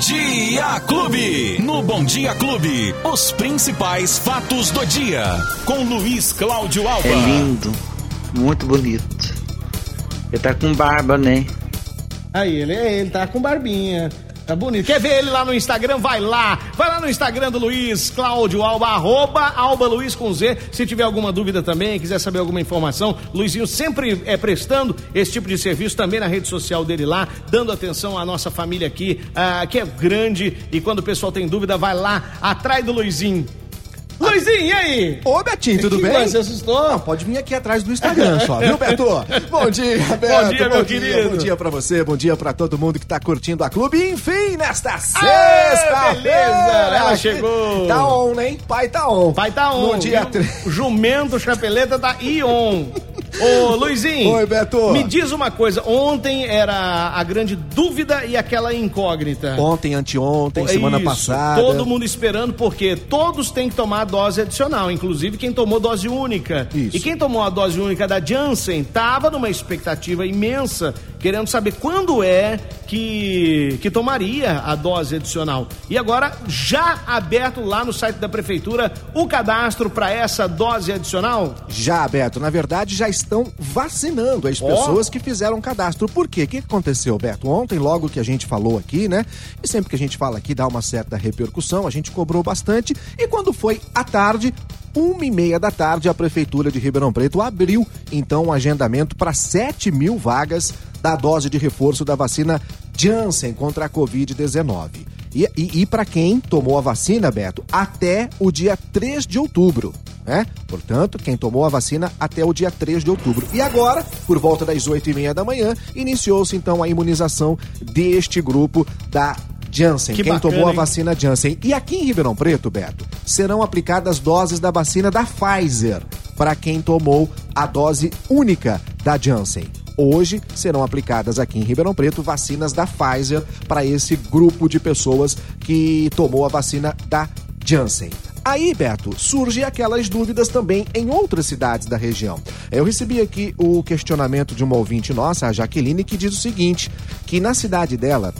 Dia Clube. No Bom Dia Clube, os principais fatos do dia. Com Luiz Cláudio Alba. É lindo, muito bonito. Ele tá com barba, né? Aí, ele, ele tá com barbinha. Tá bonito. Quer ver ele lá no Instagram? Vai lá. Vai lá no Instagram do Luiz Cláudio Alba, arroba Alba Luiz com Z. Se tiver alguma dúvida também, quiser saber alguma informação, Luizinho sempre é prestando esse tipo de serviço também na rede social dele lá, dando atenção à nossa família aqui, ah, que é grande. E quando o pessoal tem dúvida, vai lá atrás do Luizinho. Luizinho, e aí? Ô, Betinho, tudo Que bem? Você assustou? Não, pode vir aqui atrás do Instagram só, viu, Beto? Bom dia, Beto. Bom dia, meu querido. Bom dia pra você, bom dia pra todo mundo que tá curtindo a clube. Enfim, nesta sexta beleza, ela chegou. Tá on, hein? Pai tá on. Pai tá on. No dia viu? 3. Jumento, chapeleta tá ion. Ô, Luizinho. Oi, Beto. Me diz uma coisa. Ontem era a grande dúvida e aquela incógnita. Ontem, anteontem, semana passada. Todo mundo esperando, porque todos têm que tomar a dose adicional, inclusive quem tomou dose única. Isso. E quem tomou a dose única da Janssen tava numa expectativa imensa, querendo saber quando é que, que tomaria a dose adicional. E agora, já aberto lá no site da prefeitura o cadastro para essa dose adicional? Já, Beto, na verdade já estão vacinando as pessoas que fizeram cadastro. Por quê? O que aconteceu, Beto? Ontem, logo que a gente falou aqui, né? E sempre que a gente fala aqui dá uma certa repercussão, a gente cobrou bastante. E quando foi à tarde, uma e meia da tarde, a Prefeitura de Ribeirão Preto abriu, então, um agendamento para 7 mil vagas da dose de reforço da vacina Janssen contra a Covid-19. E, e, e para quem tomou a vacina, Beto, até o dia 3 de outubro. Né? Portanto, quem tomou a vacina até o dia 3 de outubro. E agora, por volta das 8 e meia da manhã, iniciou-se então a imunização deste grupo da Janssen, Que quem bacana, tomou a hein? vacina Janssen. E aqui em Ribeirão Preto, Beto, serão aplicadas doses da vacina da Pfizer para quem tomou a dose única da Janssen. Hoje serão aplicadas aqui em Ribeirão Preto vacinas da Pfizer para esse grupo de pessoas que tomou a vacina da Janssen. Aí, Beto, surgem aquelas dúvidas também em outras cidades da região. Eu recebi aqui o questionamento de uma ouvinte nossa, a Jaqueline, que diz o seguinte: que na cidade dela,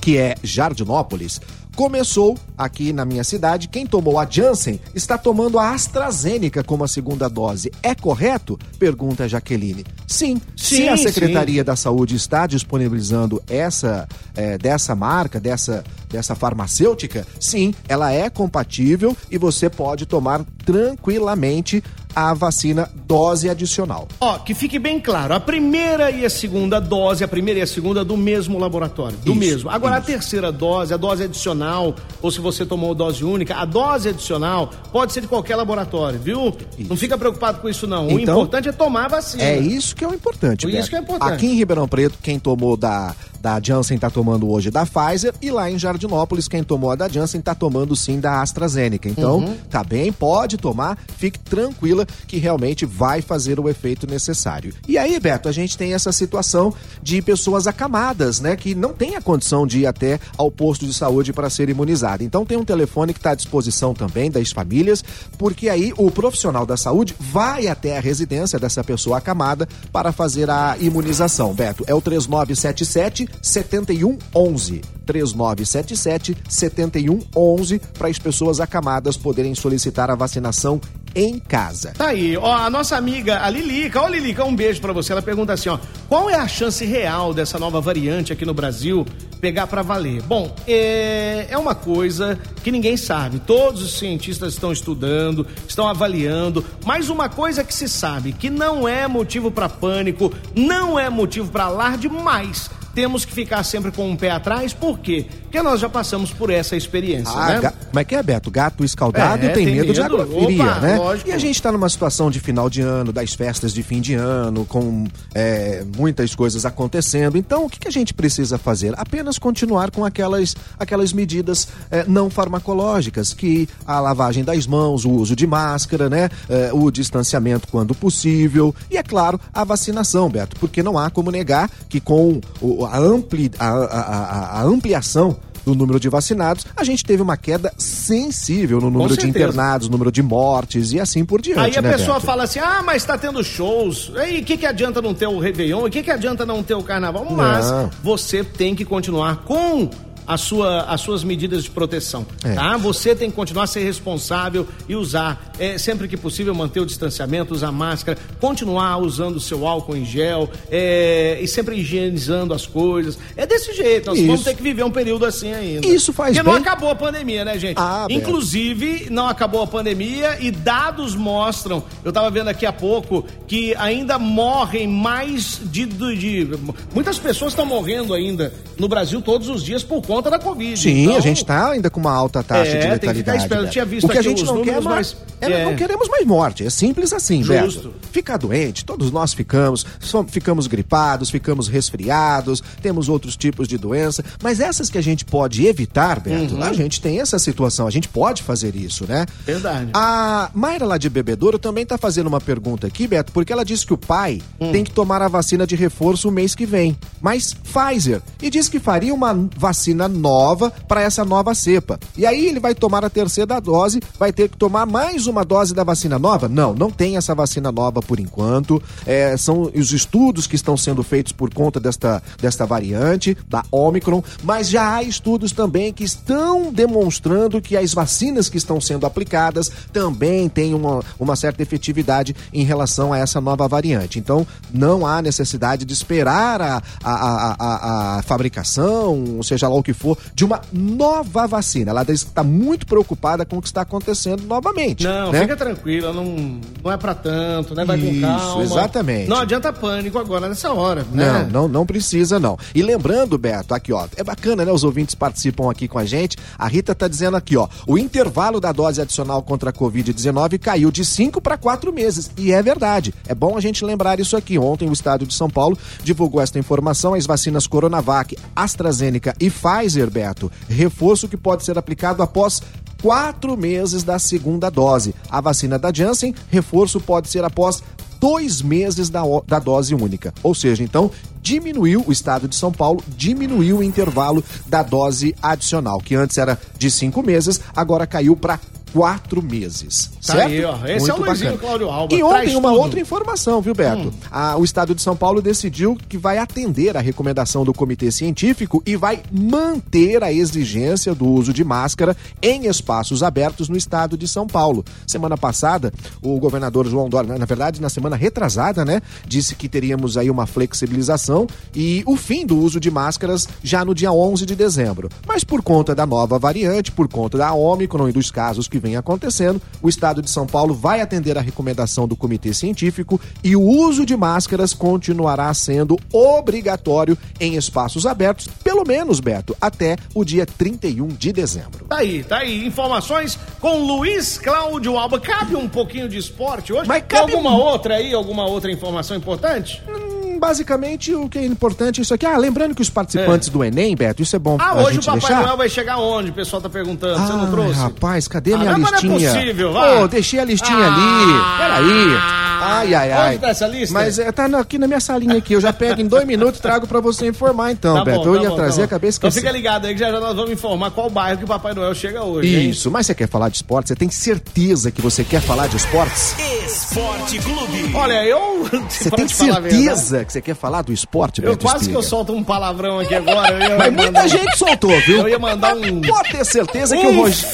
que é Jardinópolis, começou aqui na minha cidade. Quem tomou a Janssen está tomando a AstraZeneca como a segunda dose. É correto? Pergunta a Jaqueline. Sim. Se Sim, a Secretaria da Saúde está disponibilizando essa eh, dessa marca, dessa, dessa farmacêutica, sim, ela é compatível e você pode tomar tranquilamente a vacina dose adicional. Ó, que fique bem claro, a primeira e a segunda dose, a primeira e a segunda do mesmo laboratório, do Isso, mesmo. Agora a isso. terceira dose, a dose adicional, ou se você tomou dose única, a dose adicional pode ser de qualquer laboratório, viu? Não fica preocupado com isso não. o Então, importante é tomar a vacina. É isso que é o importante. Isso Beto. que é importante. Aqui em Ribeirão Preto, quem tomou da, da Janssen está tomando hoje da Pfizer e lá em Jardinópolis, quem tomou a da Janssen está tomando sim da AstraZeneca. Então, Uhum. tá bem, pode tomar, fique tranquila que realmente vai fazer o efeito necessário. E aí, Beto, a gente tem essa situação de pessoas acamadas, né, que não tem a condição de ir até ao posto de saúde para ser imunizada. Então, tem um telefone que está à disposição também das famílias, porque aí o profissional da saúde vai até a residência dessa pessoa acamada para fazer a imunização. Beto, é o 3977 7111. 3977 7111 para as pessoas acamadas poderem solicitar a vacinação em casa. Tá aí, ó, a nossa amiga, a Lilica, ó Lilica, um beijo pra você. Ela pergunta assim, ó, qual é a chance real dessa nova variante aqui no Brasil pegar pra valer? Bom, é, é uma coisa que ninguém sabe. Todos os cientistas estão estudando, estão avaliando, mas uma coisa que se sabe, que não é motivo pra pânico, não é motivo pra alarde, mas temos que ficar sempre com um pé atrás, por quê? Porque nós já passamos por essa experiência, Ah, né? ga- como é que é, Beto? Gato escaldado É, tem, tem medo, de medo. agrofilia, Opa, né? lógico. E a gente tá numa situação de final de ano, das festas de fim de ano, com é, muitas coisas acontecendo. Então, o que, que a gente precisa fazer? Apenas continuar com aquelas, aquelas medidas é, não farmacológicas, que a lavagem das mãos, o uso de máscara, né? É, o distanciamento quando possível. E, é claro, a vacinação, Beto, porque não há como negar que com o- a, ampli, a, a- a- ampliação do número de vacinados, a gente teve uma queda sensível no número de internados, número de mortes e assim por diante. Aí a né, pessoa Beto? fala assim: ah, mas tá tendo shows. E o que, que adianta não ter o Réveillon? E o que, que adianta não ter o carnaval? Mas Não. você tem que continuar com a sua, as suas medidas de proteção, É. tá? Você tem que continuar a ser responsável e usar, é, sempre que possível, manter o distanciamento, usar máscara, continuar usando o seu álcool em gel é, e sempre higienizando as coisas. É desse jeito, nós Isso. vamos ter que viver um período assim ainda. Isso faz Porque não bem. acabou a pandemia, né, gente? Ah. Inclusive, não acabou a pandemia e dados mostram, eu tava vendo aqui há pouco, que ainda morrem mais de. de, de- muitas pessoas estão morrendo ainda no Brasil todos os dias por conta da Covid. Sim, Então, a gente tá ainda com uma alta taxa É, de tem que letalidade. Eu Beto. tinha visto o que a gente não quer mais, mas- é, é. não queremos mais morte. É simples assim, Justo. Beto. Ficar doente, todos nós ficamos, ficamos gripados, ficamos resfriados, temos outros tipos de doença, mas essas que a gente pode evitar, Beto, Uhum. a gente tem essa situação, a gente pode fazer isso, né? Verdade. A Mayra lá de Bebedouro também tá fazendo uma pergunta aqui, Beto, porque ela disse que o pai Hum. tem que tomar a vacina de reforço o mês que vem, mas Pfizer, e diz que faria uma vacina nova para essa nova cepa. E aí ele vai tomar a terceira dose, vai ter que tomar mais uma dose da vacina nova? Não, não tem essa vacina nova por enquanto. É, são os estudos que estão sendo feitos por conta desta, desta variante, da Omicron, mas já há estudos também que estão demonstrando que as vacinas que estão sendo aplicadas também têm uma, uma certa efetividade em relação a essa nova variante. Então, não há necessidade de esperar a, a, a, a, a fabricação, seja lá o que for, de uma nova vacina. Ela está muito preocupada com o que está acontecendo novamente. Não, né? fica tranquila, não, não é pra tanto, né? Vai Isso, com calma. exatamente. Não adianta pânico agora nessa hora, Não, né? não, não precisa não. E lembrando, Beto, aqui ó, é bacana, né? Os ouvintes participam aqui com a gente. A Rita tá dizendo aqui, ó, o intervalo da dose adicional contra a Covid-19 caiu de 5 para 4 meses. E é verdade. É bom a gente lembrar isso aqui. Ontem o estado de São Paulo divulgou esta informação. As vacinas Coronavac, AstraZeneca e Pfizer, Beto, reforço que pode ser aplicado após quatro meses da segunda dose. A vacina da Janssen, reforço pode ser após dois meses da, da dose única. Ou seja, então, diminuiu o estado de São Paulo, diminuiu o intervalo da dose adicional, que antes era de cinco meses, agora caiu para quatro meses. Tá certo? aí, ó. Esse é o Luizinho Cláudio Alba, E ontem uma tudo. outra informação, viu, Beto? Hum. Ah, o estado de São Paulo decidiu que vai atender a recomendação do comitê científico e vai manter a exigência do uso de máscara em espaços abertos no estado de São Paulo. Semana passada, o governador João Dória, na verdade, na semana retrasada, né, disse que teríamos aí uma flexibilização e o fim do uso de máscaras já no dia 11 de dezembro. Mas por conta da nova variante, por conta da Omicron e dos casos que vem acontecendo, o estado de São Paulo vai atender a recomendação do comitê científico e o uso de máscaras continuará sendo obrigatório em espaços abertos, pelo menos, Beto, até o dia 31 de dezembro. Tá aí, tá aí. Informações com Luiz Cláudio Alba. Cabe um pouquinho de esporte hoje? Mas Tem cabe- alguma outra aí, alguma outra informação importante? Hum, Basicamente, o que é importante é isso aqui. Ah, lembrando que os participantes do Enem, Beto, isso é bom Ah, a hoje o Papai deixar. Noel vai chegar onde? O pessoal tá perguntando. Você não Ai, trouxe? rapaz, cadê Ah, minha não, mas listinha? não é possível, vai. Pô, deixei a listinha Ah. ali. Peraí. Ai, ai, ai. Onde tá essa lista? Mas é, tá aqui na minha salinha aqui. Eu já pego em dois minutos e trago pra você informar então, Tá Beto. bom, eu tá ia bom, trazer, tá acabei Então esquecendo. fica ligado aí que já, já nós vamos informar qual bairro que o Papai Noel chega hoje. hein? Isso, mas você quer falar de esporte? Você tem certeza que você quer falar de esportes? Esporte Clube. Olha, eu. Você tem certeza que você quer falar do esporte, Eu Beto quase que Espiga? eu solto um palavrão aqui agora. eu ia Mas mandar- muita gente soltou, viu? Eu ia mandar um. Pode ter certeza que um o Rogério...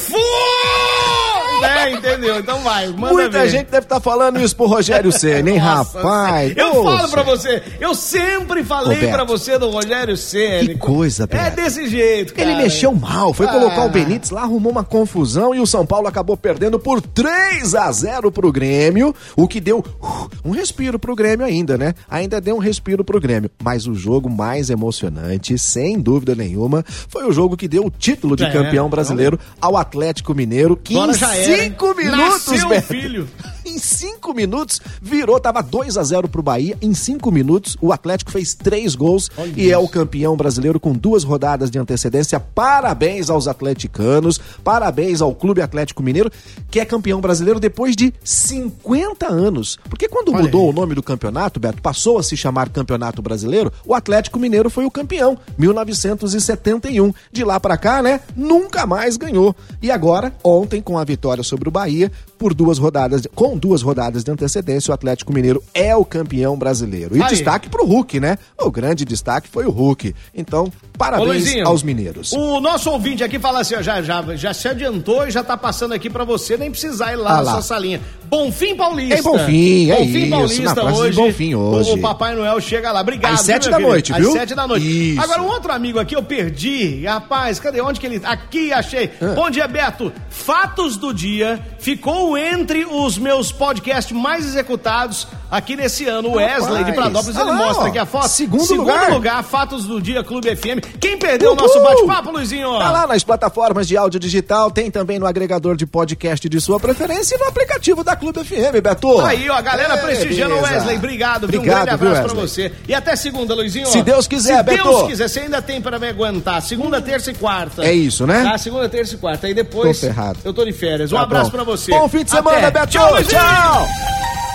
Né, entendeu? Então vai, manda Muita ver. gente deve estar falando isso pro Rogério Ceni, hein, Nossa, rapaz? Eu Ô, falo pra você, eu sempre falei Ô, Beto. pra você do Rogério Ceni. Que coisa, É Beto. desse jeito, cara. Ele mexeu mal, foi Ah. colocar o Benítez lá, arrumou uma confusão e o São Paulo acabou perdendo por 3 a 0 pro Grêmio, o que deu uh, um respiro pro Grêmio ainda, né? Ainda deu um respiro pro Grêmio. Mas o jogo mais emocionante, sem dúvida nenhuma, foi o jogo que deu o título de É, campeão brasileiro ao Atlético Mineiro, que Agora em 5 minutos, Nasceu Beto, filho. Em 5 minutos virou, tava 2 a 0 pro Bahia. Em 5 minutos, o Atlético fez três gols Olha e é o campeão brasileiro com duas rodadas de antecedência. Parabéns aos atleticanos, parabéns ao Clube Atlético Mineiro, que é campeão brasileiro depois de 50 anos. Porque quando Olha mudou aí. o nome do campeonato, Beto, passou a se chamar Campeonato Brasileiro, o Atlético Mineiro foi o campeão, 1971. De lá pra cá, né, nunca mais ganhou. E agora, ontem, com a vitória sobre o Bahia, por duas rodadas, com duas rodadas de antecedência, o Atlético Mineiro é o campeão brasileiro. E Aí. destaque pro Hulk, né? O grande destaque foi o Hulk. Então, Ô, parabéns Luizinho, aos mineiros. O nosso ouvinte aqui fala assim, ó, já, já, já se adiantou e já tá passando aqui pra você nem precisar ir lá Ah na lá. sua salinha. Bonfim Paulista. É Bonfim, é Bonfim isso, Paulista hoje. Bonfim hoje. O Papai Noel chega lá. Obrigado. Às sete da noite, viu? Às sete da noite. Isso. Agora, um outro amigo aqui eu perdi. Rapaz, cadê? Onde que ele... Aqui, achei. Ah. Bom dia, Beto. Fatos do dia ficou entre os meus podcasts mais executados aqui nesse ano. O Wesley de. Pradópolis, Ah ele lá, mostra ó. aqui a foto. Segundo Segundo lugar. lugar, Fatos do Dia Clube FM. Quem perdeu o Uhul. nosso bate-papo, Luizinho? Tá lá nas plataformas de áudio digital, tem também no agregador de podcast de sua preferência e no aplicativo da Clube FM, Beto. Aí, ó, a galera É, prestigiando o. Wesley. Obrigado, viu? Um Obrigado, grande abraço pra Wesley? você. E até segunda, Luizinho. Se Deus quiser, Se Beto. Deus quiser, você ainda tem pra me aguentar. Segunda, terça e quarta. É isso, né? Tá, segunda, terça e quarta. Aí depois. Tô ferrado. Eu tô de férias. Um Tá abraço bom. pra você. Bom fim de semana, Até. Beto. Tchau, Luizinho. Tchau.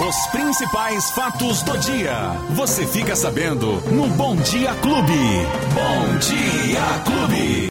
Os principais fatos do dia. Você fica sabendo no Bom Dia Clube. Bom Dia Clube.